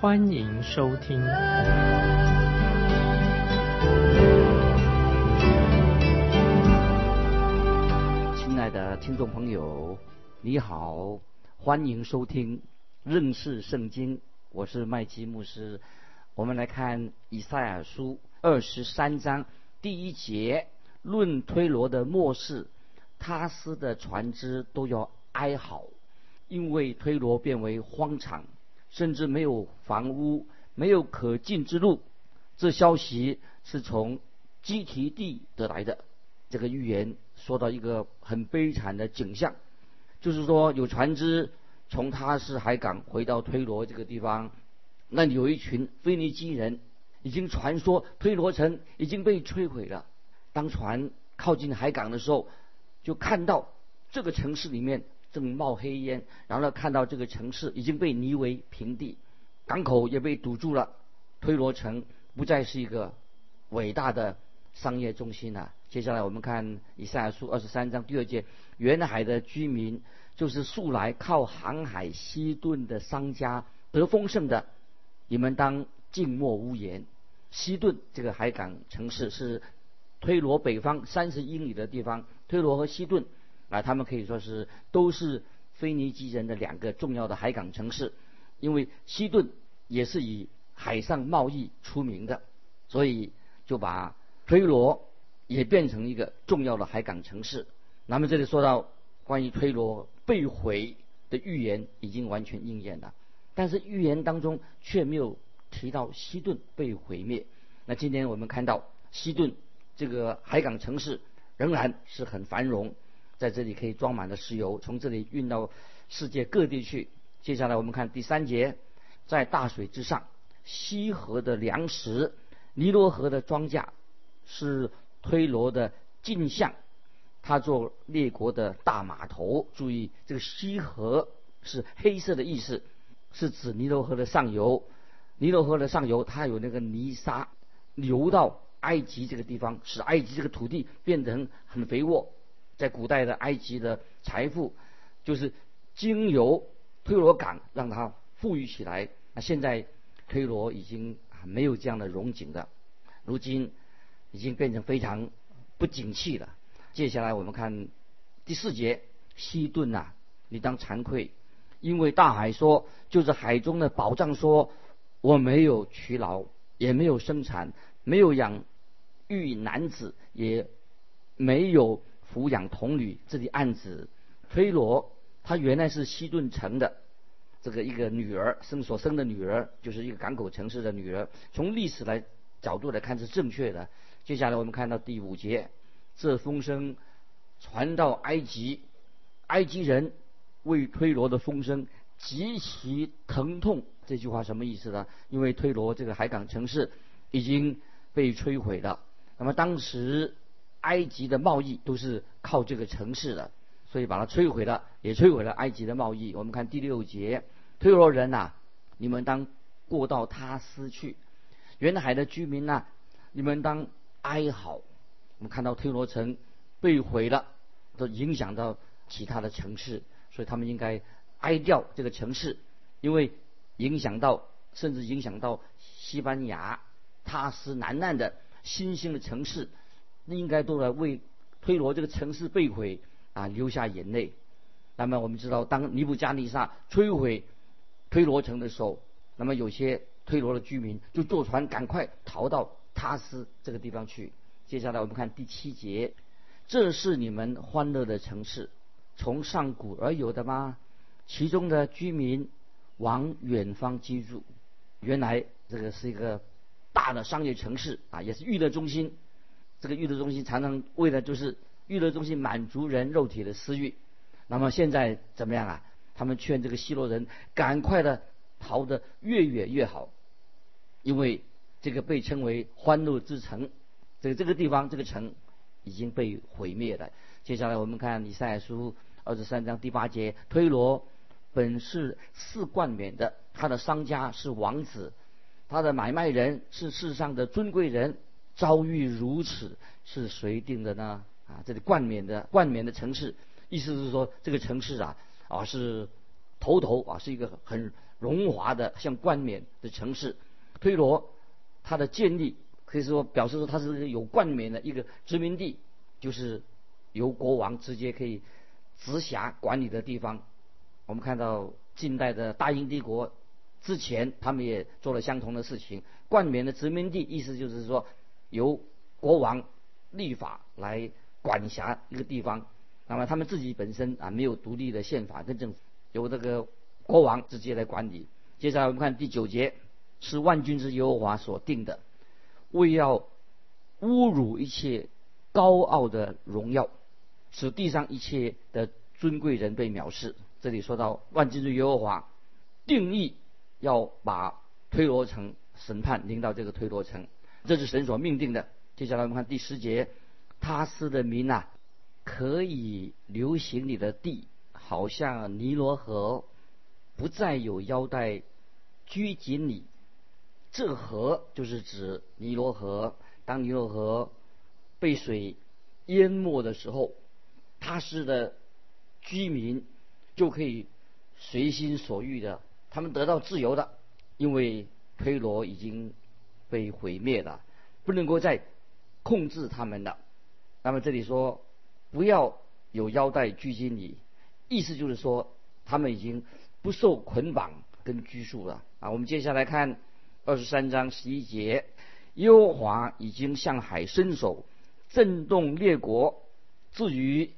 欢迎收听。亲爱的听众朋友，你好，欢迎收听认识圣经，我是麦基牧师。我们来看以赛亚书二十三章第一节。论推罗的末世，他斯的船只都要哀嚎，因为推罗变为荒场，甚至没有房屋，没有可进之路。这消息是从基提地得来的。这个预言说到一个很悲惨的景象，就是说有船只从他斯海港回到推罗这个地方，那里有一群腓尼基人，已经传说推罗城已经被摧毁了。当船靠近海港的时候，就看到这个城市里面正冒黑烟，然后呢看到这个城市已经被夷为平地，港口也被堵住了，推罗城不再是一个伟大的商业中心了。接下来我们看以赛亚书二十三章第二节：沿海的居民就是素来靠航海西顿的商家得丰盛的，你们当静默无言。西顿这个海港城市是。推罗北方三十英里的地方，推罗和西顿啊，他们可以说是都是腓尼基人的两个重要的海港城市。因为西顿也是以海上贸易出名的，所以就把推罗也变成一个重要的海港城市。那么这里说到关于推罗被毁的预言已经完全应验了，但是预言当中却没有提到西顿被毁灭。那今天我们看到西顿。这个海港城市仍然是很繁荣，在这里可以装满了石油，从这里运到世界各地去。接下来我们看第三节，在大水之上，西河的粮食，尼罗河的庄稼，是推罗的镜像，它做列国的大码头。注意，这个西河是黑色的意思，是指尼罗河的上游。尼罗河的上游，它有那个泥沙流到。埃及这个地方使埃及这个土地变得很很肥沃，在古代的埃及的财富就是经由推罗港让它富裕起来。那现在推罗已经没有这样的荣景的，如今已经变成非常不景气了。接下来我们看第四节，西顿呐，你当惭愧，因为大海说，就是海中的宝藏说，我没有取劳，也没有生产，没有养。育男子也没有抚养童女，这里暗指推罗，他原来是西顿城的这个一个女儿生所生的女儿，就是一个港口城市的女儿。从历史来角度来看是正确的。接下来我们看到第五节，这风声传到埃及，埃及人为推罗的风声极其疼痛。这句话什么意思呢？因为推罗这个海港城市已经被摧毁了。那么当时埃及的贸易都是靠这个城市的，所以把它摧毁了，也摧毁了埃及的贸易。我们看第六节，推罗人呐，你们当过到他斯去；沿海的居民呐，你们当哀嚎。我们看到推罗城被毁了，都影响到其他的城市，所以他们应该哀掉这个城市，因为影响到甚至影响到西班牙他斯南岸的。新兴的城市应该都来为推罗这个城市被毁啊流下眼泪。那么我们知道，当尼布加尼撒摧毁推罗城的时候，那么有些推罗的居民就坐船赶快逃到塔斯这个地方去。接下来我们看第七节，这是你们欢乐的城市，从上古而有的吗？其中的居民往远方居住，原来这个是一个。大的商业城市啊，也是娱乐中心。这个娱乐中心常常为了就是娱乐中心满足人肉体的私欲。那么现在怎么样啊？他们劝这个希罗人赶快的逃得越远越好，因为这个被称为欢乐之城，这这个地方这个城已经被毁灭了。接下来我们看以赛亚书二十三章第八节，推罗本是四冠冕的，他的商家是王子，他的买卖人是世上的尊贵人，遭遇如此，是谁定的呢？啊，这里冠冕的冠冕的城市，意思是说这个城市啊啊是头头啊是一个很荣华的像冠冕的城市，推罗。它的建立可以说表示说它是有冠冕的一个殖民地，就是由国王直接可以直辖管理的地方。我们看到近代的大英帝国之前，他们也做了相同的事情。冠冕的殖民地意思就是说由国王立法来管辖一个地方，那么他们自己本身啊没有独立的宪法跟政府，由这个国王直接来管理。接下来我们看第九节。是万军之耶和华所定的，为要侮辱一切高傲的荣耀，使地上一切的尊贵人被藐视。这里说到万军之耶和华定义要把推罗城审判领到这个推罗城，这是神所命定的。接下来我们看第十节，他斯的民啊，可以流行你的地，好像尼罗河，不再有腰带拘谨你。这河就是指尼罗河。当尼罗河被水淹没的时候，他斯的居民就可以随心所欲的，他们得到自由的，因为推罗已经被毁灭了，不能够再控制他们了。那么这里说不要有腰带拘禁你，意思就是说他们已经不受捆绑跟拘束了啊。我们接下来看。二十三章十一节，耶和华已经向海伸手，震动列国。至于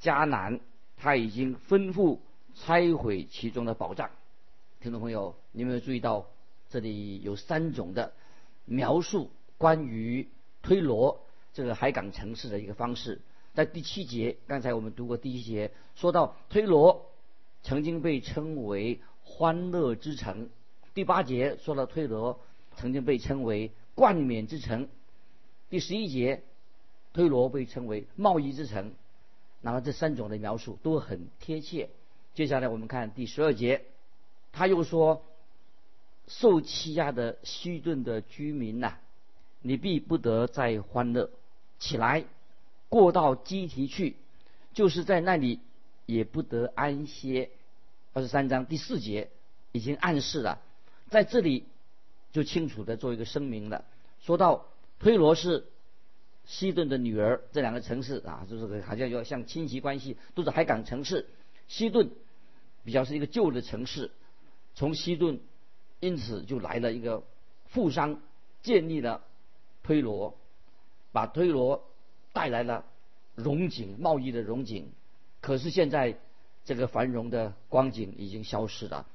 迦南，他已经吩咐拆毁其中的宝藏。听众朋友，你有没有注意到这里有三种的描述关于推罗这个海港城市的一个方式？在第七节，刚才我们读过第一节，说到推罗曾经被称为欢乐之城。第八节说到推罗曾经被称为冠冕之城，第十一节推罗被称为贸易之城，那么这三种的描述都很贴切。接下来我们看第十二节，他又说受欺压的西顿的居民呐，你必不得再欢乐起来，过到基提去，就是在那里也不得安歇。二十三章第四节已经暗示了。在这里就清楚的做一个声明了。说到推罗是西顿的女儿，这两个城市啊，就是好像要像亲戚关系，都是海港城市。西顿比较是一个旧的城市，从西顿因此就来了一个富商，建立了推罗，把推罗带来了荣景，贸易的荣景。可是现在这个繁荣的光景已经消失了。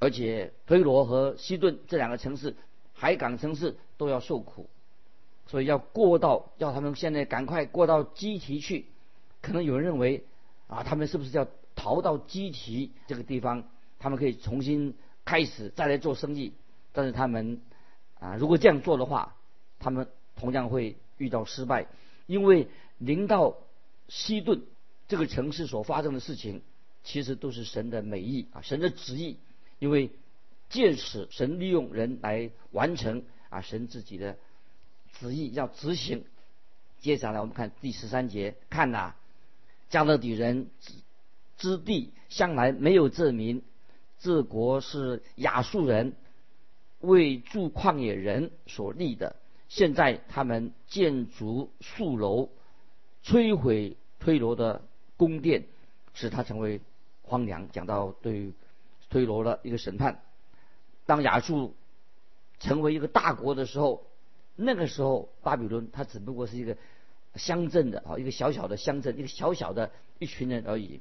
而且推罗和西顿这两个城市，海港城市都要受苦，所以要过到要他们现在赶快过到基提去。可能有人认为啊，他们是不是要逃到基提这个地方，他们可以重新开始再来做生意？但是他们啊，如果这样做的话，他们同样会遇到失败，因为临到西顿这个城市所发生的事情，其实都是神的美意啊，神的旨意。因为借此神利用人来完成啊神自己的旨意要执行。接下来我们看第十三节，看呐，加勒底人之之地向来没有这名，这国是亚述人为住旷野人所立的。现在他们建筑树楼，摧毁推罗的宫殿，使它成为荒凉。讲到对。推罗的一个审判，当亚述成为一个大国的时候，那个时候巴比伦它只不过是一个乡镇的啊，一个小小的乡镇，一个小小的一群人而已。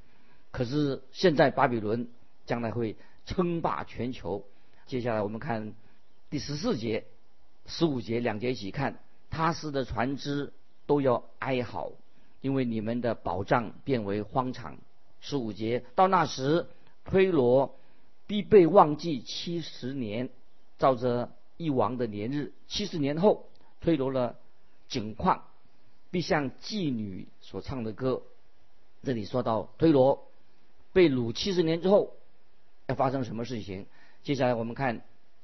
可是现在巴比伦将来会称霸全球。接下来我们看第十四节、十五节两节一起看，他斯的船只都要哀嚎，因为你们的宝藏变为荒场。十五节到那时，推罗。必被忘记七十年，照着一王的年日，七十年后，推罗的景况必像妓女所唱的歌。这里说到推罗被掳七十年之后要发生什么事情？接下来我们看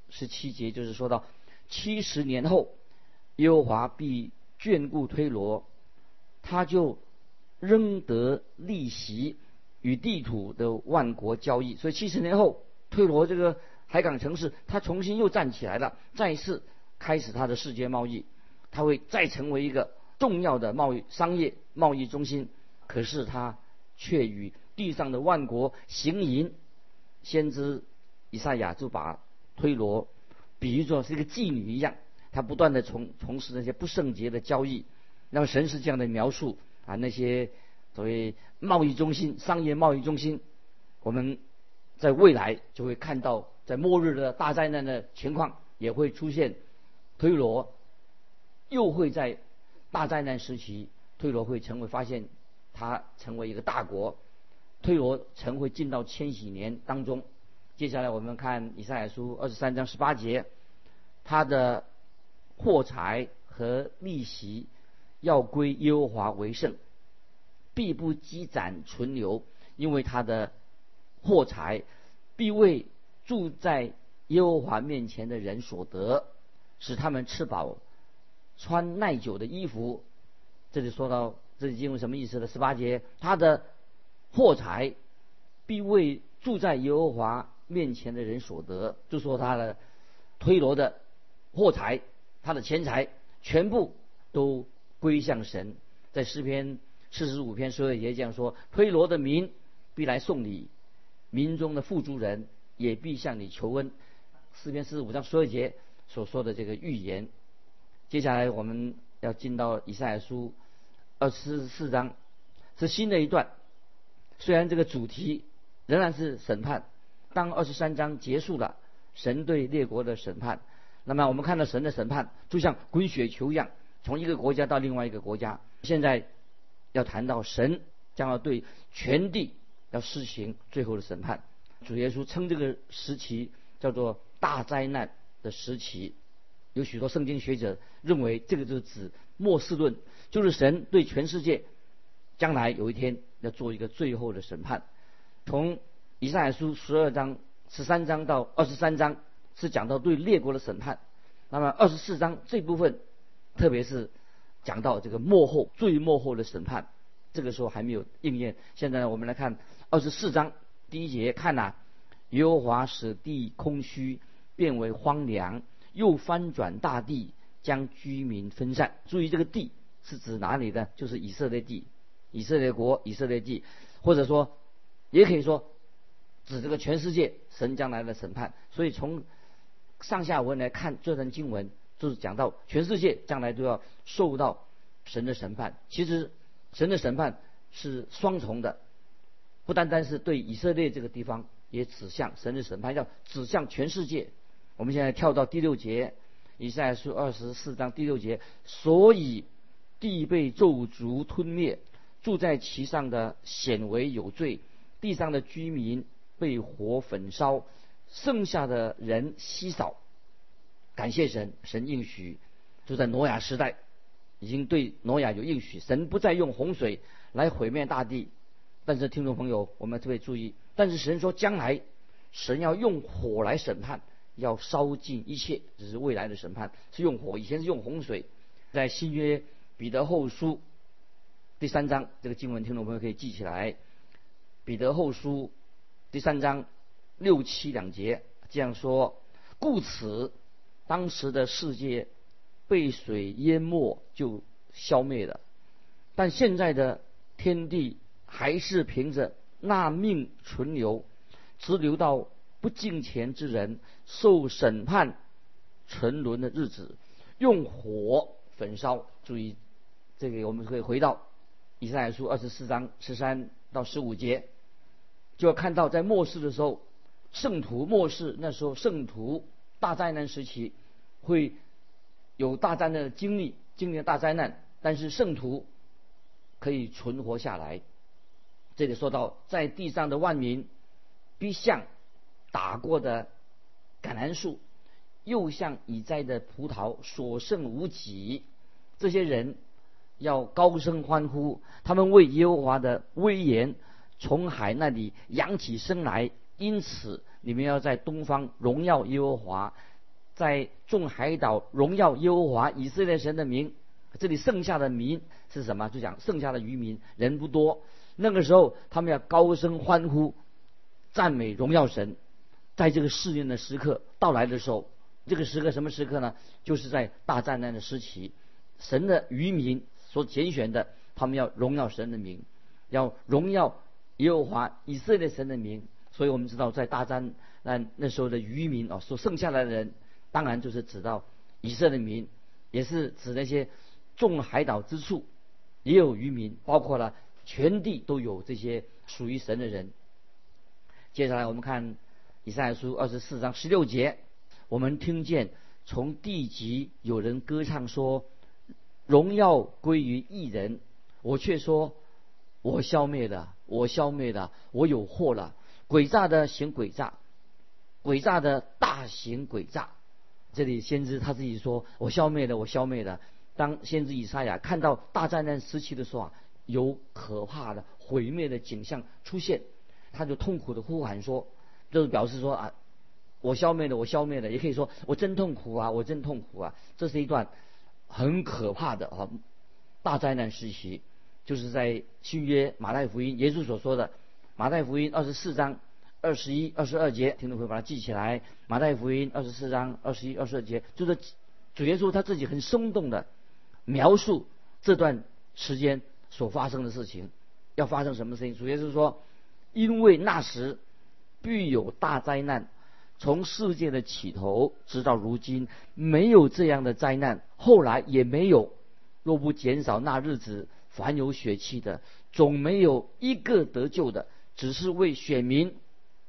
十七节，就是说到七十年后，耶和华必眷顾推罗，他就仍得利息与地土的万国交易。所以七十年后，推罗这个海港城市，它重新又站起来了，再次开始它的世界贸易，它会再成为一个重要的贸易商业贸易中心。可是他却与地上的万国行淫，先知以赛亚就把推罗比喻作是一个妓女一样，他不断的从从事那些不圣洁的交易。那么神是这样的描述啊，那些所谓贸易中心、商业贸易中心，我们在未来就会看到，在末日的大灾难的情况也会出现，推罗又会在大灾难时期，推罗会成为发现。他成为一个大国，推罗城会进到千禧年当中。接下来我们看以赛亚书二十三章十八节，他的货财和利息要归耶和华为圣，必不积攒存留，因为他的货财必为住在耶和华面前的人所得，使他们吃饱，穿耐久的衣服。这里说到。这经文什么意思呢？十八节，他的货财必为住在耶和华面前的人所得，就说他的推罗的货财，他的钱财全部都归向神。在诗篇四十五篇十二节这样说：推罗的民必来送礼，民中的富足人也必向你求恩。诗篇四十五章十二节所说的这个预言。接下来我们要进到以赛亚书。二十四章是新的一段，虽然这个主题仍然是审判。当二十三章结束了，神对列国的审判，那么我们看到神的审判就像滚雪球一样，从一个国家到另外一个国家。现在要谈到神将要对全地要施行最后的审判。主耶稣称这个时期叫做大灾难的时期。有许多圣经学者认为，这个就是指末世论。就是神对全世界将来有一天要做一个最后的审判。从以赛亚书十二章十三章到二十三章是讲到对列国的审判。那么二十四章这部分，特别是讲到这个幕后最幕后的审判，这个时候还没有应验。现在，我们来看二十四章第一节，看呐，耶和华使地空虚，变为荒凉，又翻转大地，将居民分散。注意这个地。是指哪里的？就是以色列地，以色列国，以色列地，或者说，也可以说，指这个全世界神将来的审判。所以从上下文来看，这段经文就是讲到全世界将来都要受到神的审判。其实神的审判是双重的，不单单是对以色列这个地方，也指向神的审判要指向全世界。我们现在跳到第六节，以赛亚书二十四章第六节，所以。地被咒诅吞灭，住在其上的显为有罪，地上的居民被火焚烧，剩下的人稀少。感谢神，神应许，就在挪亚时代，已经对挪亚有应许，神不再用洪水来毁灭大地。但是听众朋友，我们特别注意，但是神说将来，神要用火来审判，要烧尽一切，这是未来的审判，是用火，以前是用洪水，在新约。彼得后书第三章，这个经文听众朋友可以记起来。彼得后书第三章六七两节这样说：故此，当时的世界被水淹没就消灭了，但现在的天地还是凭着那命存留，直留到不敬虔之人受审判沉沦的日子，用火焚烧。注意。这个我们可以回到以赛亚书二十四章十三到十五节，就要看到在末世的时候，圣徒末世那时候圣徒大灾难时期会有大灾难的经历，经历大灾难，但是圣徒可以存活下来。这里说到在地上的万民必像打过的橄榄树，又像已栽的葡萄所剩无几。这些人要高声欢呼，他们为耶和华的威严从海那里扬起身来。因此，你们要在东方荣耀耶和华，在众海岛荣耀耶和华以色列神的名。这里剩下的民是什么？就讲剩下的渔民人不多。那个时候，他们要高声欢呼，赞美荣耀神。在这个试炼的时刻到来的时候，这个时刻什么时刻呢？就是在大灾难的时期，神的渔民所拣选的，他们要荣耀神的名，要荣耀耶和华以色列神的名。所以我们知道，在大灾难那时候的渔民啊，所剩下来的人，当然就是指到以色列民，也是指那些众海岛之处也有渔民，包括了全地都有这些属于神的人。接下来我们看。以赛亚书二十四章十六节，我们听见从地极有人歌唱说：“荣耀归于一人。”我却说：“我消灭的，我消灭的，我有祸了。诡诈的行诡诈，诡诈的大行诡诈。”这里先知他自己说：“我消灭的，我消灭的。”当先知以赛亚看到大灾难时期的时候啊，有可怕的毁灭的景象出现，他就痛苦的呼喊说。就是表示说啊，我消灭了，我消灭了，也可以说我真痛苦啊，我真痛苦啊。这是一段很可怕的啊大灾难时期，就是在新约马太福音耶稣所说的马太福音二十四章二十一、二十二节，听众朋友把它记起来。马太福音二十四章二十一、二十二节，就是主耶稣他自己很生动的描述这段时间所发生的事情，要发生什么事情？主耶稣说，因为那时。必有大灾难，从世界的起头直到如今，没有这样的灾难，后来也没有。若不减少那日子，凡有血气的，总没有一个得救的。只是为选民，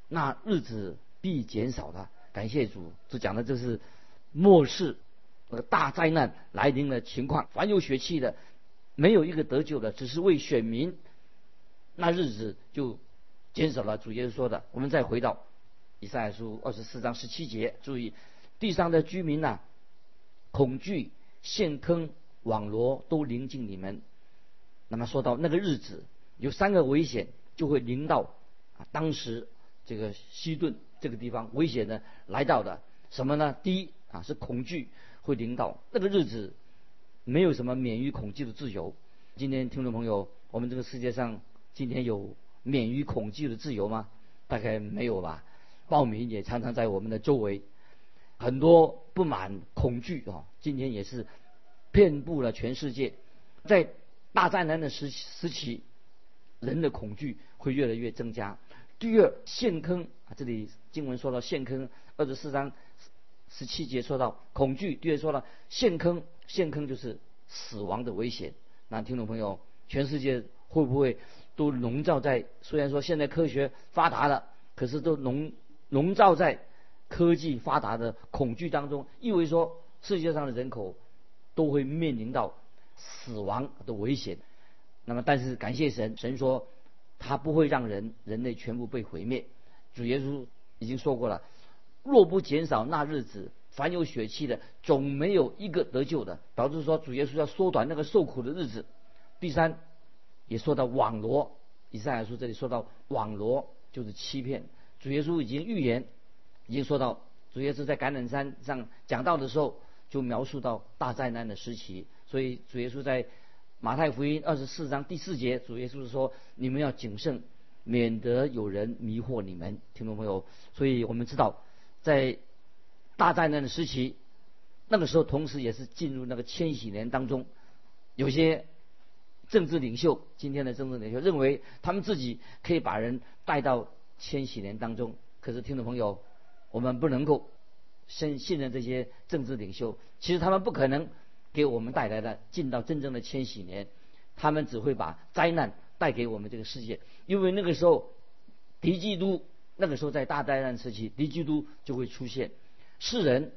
那日子必减少的。感谢主，这讲的就是末世那个大灾难来临的情况。凡有血气的，没有一个得救的，只是为选民，那日子就。减少了主耶稣说的，我们再回到以赛书二十四章十七节，注意地上的居民呐，恐惧、陷坑、网罗都临近你们。那么说到那个日子，有三个危险就会临到啊，当时这个西顿这个地方危险的来到的什么呢？第一啊是恐惧会临到那个日子，没有什么免于恐惧的自由。今天听众朋友，我们这个世界上今天有。免于恐惧的自由吗？大概没有吧。暴民也常常在我们的周围，很多不满、恐惧啊，今天也是遍布了全世界。在大灾难的时时期，人的恐惧会越来越增加。第二，陷坑啊，这里经文说到陷坑，二十四章十七节说到恐惧。第二说了陷坑，陷坑就是死亡的危险。那听众朋友，全世界会不会？都笼罩在，虽然说现在科学发达了，可是都笼笼罩在科技发达的恐惧当中，意味说世界上的人口都会面临到死亡的危险。那么，但是感谢神，神说他不会让人人类全部被毁灭。主耶稣已经说过了，若不减少那日子，凡有血气的总没有一个得救的。导致说主耶稣要缩短那个受苦的日子。第三。也说到网罗，以上来说这里说到网罗就是欺骗。主耶稣已经预言，已经说到主耶稣在橄榄山上讲道的时候，就描述到大灾难的时期。所以主耶稣在马太福音二十四章第四节，主耶稣说：“你们要谨慎，免得有人迷惑你们。”听众朋友，所以我们知道，在大灾难的时期，那个时候同时也是进入那个千禧年当中，有些。政治领袖，今天的政治领袖认为他们自己可以把人带到千禧年当中。可是，听众朋友，我们不能够信信任这些政治领袖。其实他们不可能给我们带来的进到真正的千禧年，他们只会把灾难带给我们这个世界。因为那个时候，敌基督那个时候在大灾难时期，敌基督就会出现。世人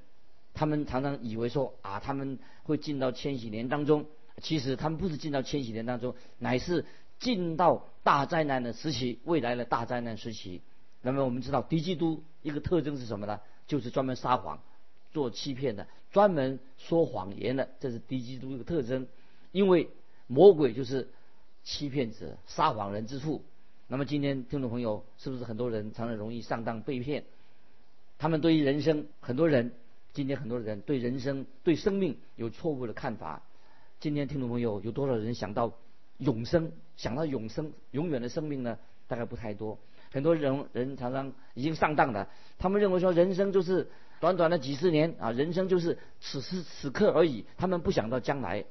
他们常常以为说啊，他们会进到千禧年当中。其实他们不是进到千禧年当中，乃是进到大灾难的时期，未来的大灾难时期。那么我们知道，敌基督一个特征是什么呢？就是专门撒谎，做欺骗的，专门说谎言的，这是敌基督一个特征。因为魔鬼就是欺骗者、撒谎人之父。那么今天听众朋友，是不是很多人常常容易上当被骗？他们对于人生，很多人今天很多人对人生、对生命有错误的看法。今天听众朋友有多少人想到永生？想到永生、永远的生命呢？大概不太多。很多人人常常已经上当了，他们认为说人生就是短短的几十年啊，人生就是此时此刻而已。他们不想到将来，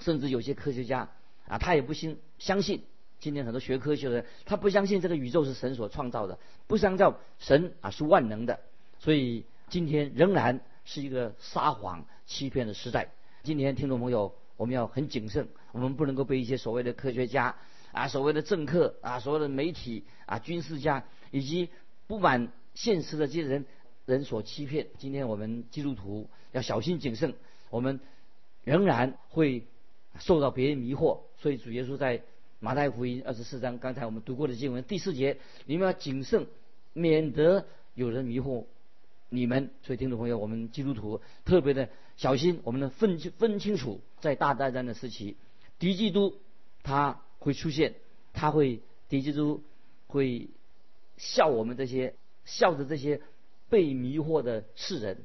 甚至有些科学家啊，他也不信相信。今天很多学科学的人，他不相信这个宇宙是神所创造的，不相信神啊是万能的。所以今天仍然是一个撒谎欺骗的时代。今天听众朋友，我们要很谨慎，我们不能够被一些所谓的科学家。啊，所谓的政客啊，所谓的媒体啊，军事家以及不满现实的这些人人所欺骗。今天我们基督徒要小心谨慎，我们仍然会受到别人迷惑。所以主耶稣在马太福音二十四章，刚才我们读过的经文第四节，你们要谨慎，免得有人迷惑你们。所以听众朋友，我们基督徒特别的小心，我们能分分清楚，在大灾难的时期，敌基督他。会出现，他会敌基督会笑我们这些笑着这些被迷惑的世人。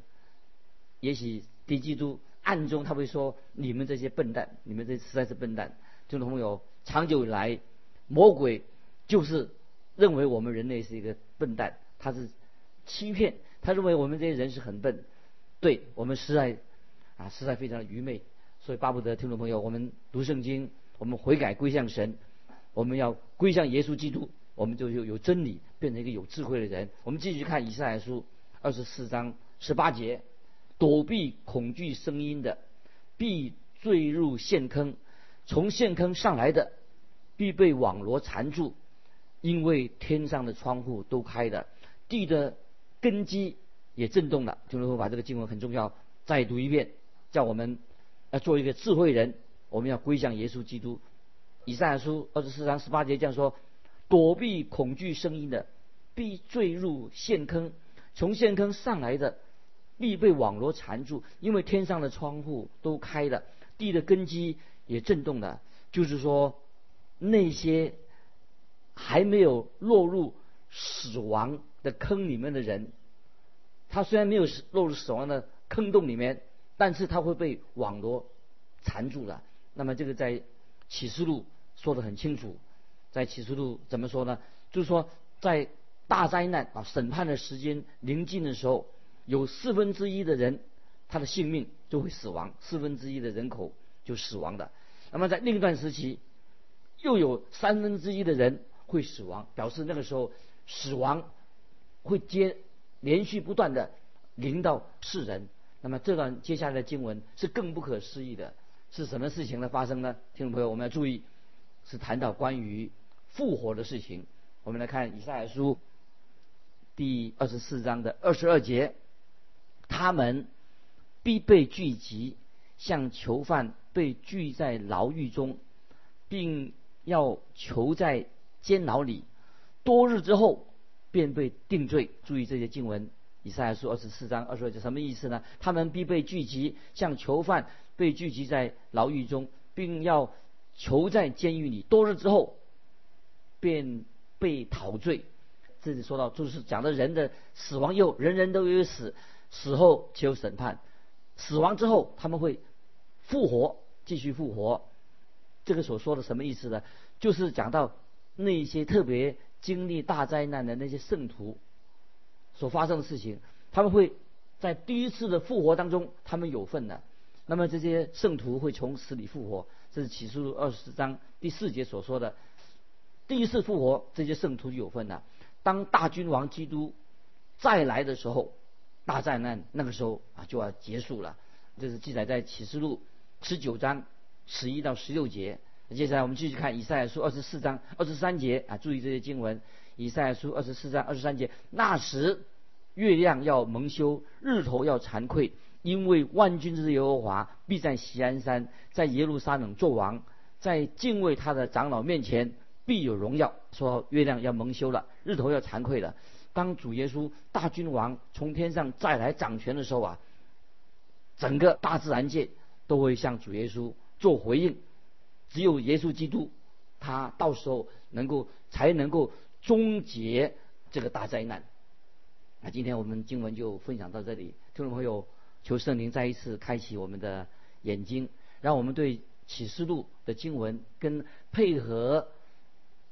也许敌基督暗中他会说：“你们这些笨蛋，你们这实在是笨蛋。”听众朋友，长久以来，魔鬼就是认为我们人类是一个笨蛋，他是欺骗，他认为我们这些人是很笨，对我们实在啊实在非常的愚昧。所以巴不得听众朋友，我们读圣经。我们悔改归向神，我们要归向耶稣基督，我们就有有真理，变成一个有智慧的人。我们继续看以赛亚书二十四章十八节：躲避恐惧声音的，必坠入陷坑；从陷坑上来的，必被网罗缠住。因为天上的窗户都开的，地的根基也震动了。就能够把这个经文很重要，再读一遍，叫我们要做一个智慧人。我们要归向耶稣基督。以赛亚书二十四章十八节这样说：躲避恐惧声音的，必坠入陷坑；从陷坑上来的，必被网罗缠住。因为天上的窗户都开了，地的根基也震动了。就是说，那些还没有落入死亡的坑里面的人，他虽然没有落入死亡的坑洞里面，但是他会被网罗缠住了。那么这个在启示录说的很清楚，在启示录怎么说呢？就是说在大灾难啊审判的时间临近的时候，有四分之一的人他的性命就会死亡，四分之一的人口就死亡的。那么在另一段时期，又有三分之一的人会死亡，表示那个时候死亡会接连续不断的临到世人。那么这段接下来的经文是更不可思议的。是什么事情的发生呢？听众朋友，我们要注意，是谈到关于复活的事情。我们来看以赛亚书第二十四章的二十二节，他们必被聚集，像囚犯被聚在牢狱中，并要囚在监牢里，多日之后便被定罪。注意这些经文，以赛亚书二十四章二十二节什么意思呢？他们必被聚集，像囚犯。被聚集在牢狱中，并要囚在监狱里多日之后，便被陶醉。这里说到，就是讲的人的死亡又，人人都有死，死后且有审判。死亡之后，他们会复活，继续复活。这个所说的什么意思呢？就是讲到那些特别经历大灾难的那些圣徒所发生的事情，他们会在第一次的复活当中，他们有份的。那么这些圣徒会从死里复活，这是启示录二十章第四节所说的。第一次复活，这些圣徒有份的。当大君王基督再来的时候，大灾难那个时候啊就要结束了。这是记载在启示录十九章十一到十六节。接下来我们继续看以赛亚书二十四章二十三节啊，注意这些经文。以赛亚书二十四章二十三节，那时月亮要蒙羞，日头要惭愧。因为万军之耶和华必在锡安山，在耶路撒冷作王，在敬畏他的长老面前必有荣耀。说月亮要蒙羞了，日头要惭愧了。当主耶稣大君王从天上再来掌权的时候啊，整个大自然界都会向主耶稣做回应。只有耶稣基督，他到时候能够才能够终结这个大灾难。那今天我们经文就分享到这里，听众朋友，求圣灵再一次开启我们的眼睛，让我们对启示录的经文跟配合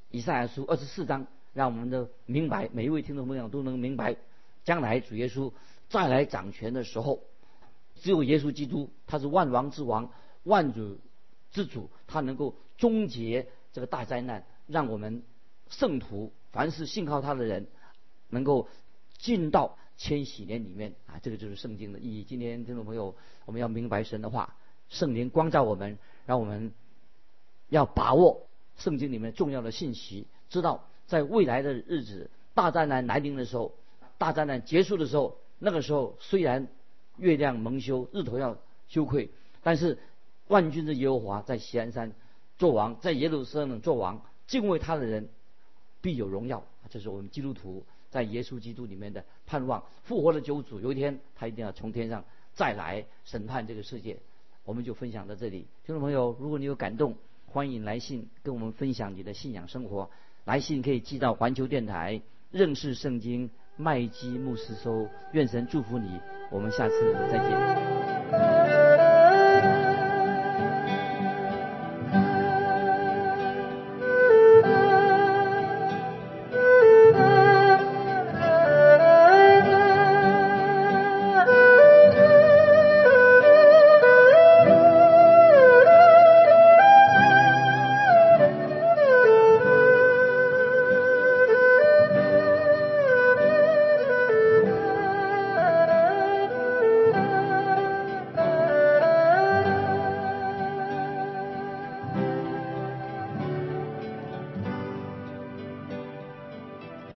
以赛亚书二十四章，让我们的明白，每一位听众朋友都能明白，将来主耶稣再来掌权的时候，只有耶稣基督，他是万王之王，万主之主，他能够终结这个大灾难，让我们圣徒，凡是信靠他的人，能够。进到千禧年里面啊，这个就是圣经的意义。今天听众朋友，我们要明白神的话，圣灵光照我们，让我们要把握圣经里面重要的信息，知道在未来的日子，大灾难来临的时候，大灾难结束的时候，那个时候虽然月亮蒙羞，日头要羞愧，但是万军的耶和华在锡安山做王，在耶路撒冷做王，敬畏他的人必有荣耀。这是我们基督徒。在耶稣基督里面的盼望，复活的救主，有一天他一定要从天上再来审判这个世界。我们就分享到这里，听众朋友，如果你有感动，欢迎来信跟我们分享你的信仰生活。来信可以寄到环球电台认识圣经麦基牧师收。愿神祝福你，我们下次再见。